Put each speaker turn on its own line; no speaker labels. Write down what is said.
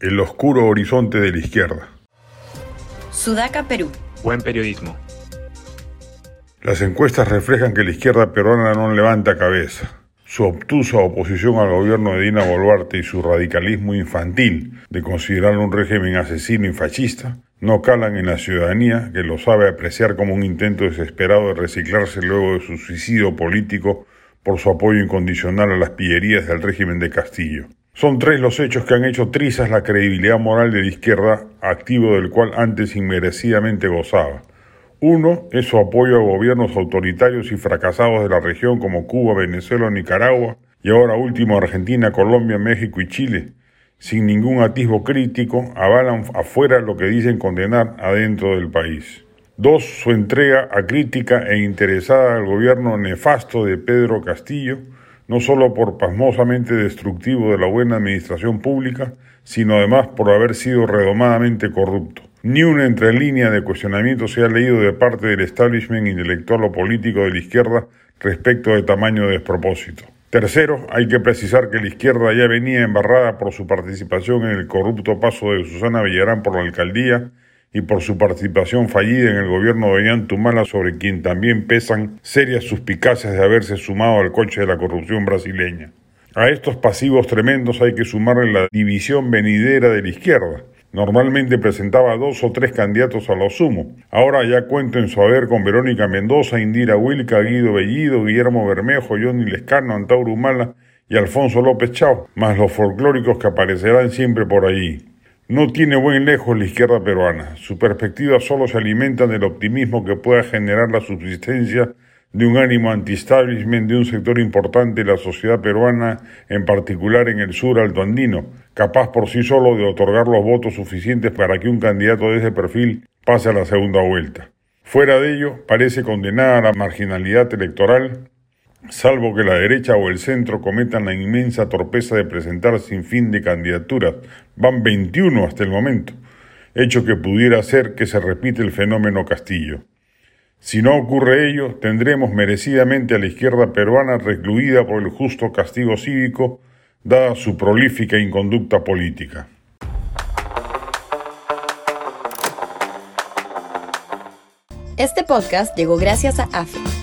El oscuro horizonte de la izquierda.
Sudaca, Perú.
Buen periodismo.
Las encuestas reflejan que la izquierda peruana no levanta cabeza. Su obtusa oposición al gobierno de Dina Boluarte y su radicalismo infantil de considerarlo un régimen asesino y fascista no calan en la ciudadanía que lo sabe apreciar como un intento desesperado de reciclarse luego de su suicidio político por su apoyo incondicional a las pillerías del régimen de Castillo. Son tres los hechos que han hecho trizas la credibilidad moral de la izquierda, activo del cual antes inmerecidamente gozaba. Uno es su apoyo a gobiernos autoritarios y fracasados de la región como Cuba, Venezuela, Nicaragua y ahora último Argentina, Colombia, México y Chile. Sin ningún atisbo crítico, avalan afuera lo que dicen condenar adentro del país. Dos, su entrega acrítica e interesada al gobierno nefasto de Pedro Castillo, no solo por pasmosamente destructivo de la buena administración pública, sino además por haber sido redomadamente corrupto. Ni una entrelínea de cuestionamiento se ha leído de parte del establishment intelectual o político de la izquierda respecto de tamaño de despropósito. Tercero, hay que precisar que la izquierda ya venía embarrada por su participación en el corrupto paso de Susana Villarán por la alcaldía y por su participación fallida en el gobierno de Tumala sobre quien también pesan serias suspicacias de haberse sumado al coche de la corrupción brasileña. A estos pasivos tremendos hay que sumarle la división venidera de la izquierda, Normalmente presentaba dos o tres candidatos a lo sumo. Ahora ya cuento en su haber con Verónica Mendoza, Indira Wilca, Guido Bellido, Guillermo Bermejo, Johnny Lescano, Antauro Humala y Alfonso López Chao, más los folclóricos que aparecerán siempre por allí. No tiene buen lejos la izquierda peruana. Su perspectiva solo se alimenta del optimismo que pueda generar la subsistencia de un ánimo anti-establishment de un sector importante de la sociedad peruana, en particular en el sur altoandino, capaz por sí solo de otorgar los votos suficientes para que un candidato de ese perfil pase a la segunda vuelta. Fuera de ello, parece condenada a la marginalidad electoral, salvo que la derecha o el centro cometan la inmensa torpeza de presentar sin fin de candidaturas. Van 21 hasta el momento, hecho que pudiera hacer que se repite el fenómeno Castillo. Si no ocurre ello, tendremos merecidamente a la izquierda peruana recluida por el justo castigo cívico, dada su prolífica inconducta política.
Este podcast llegó gracias a AFE,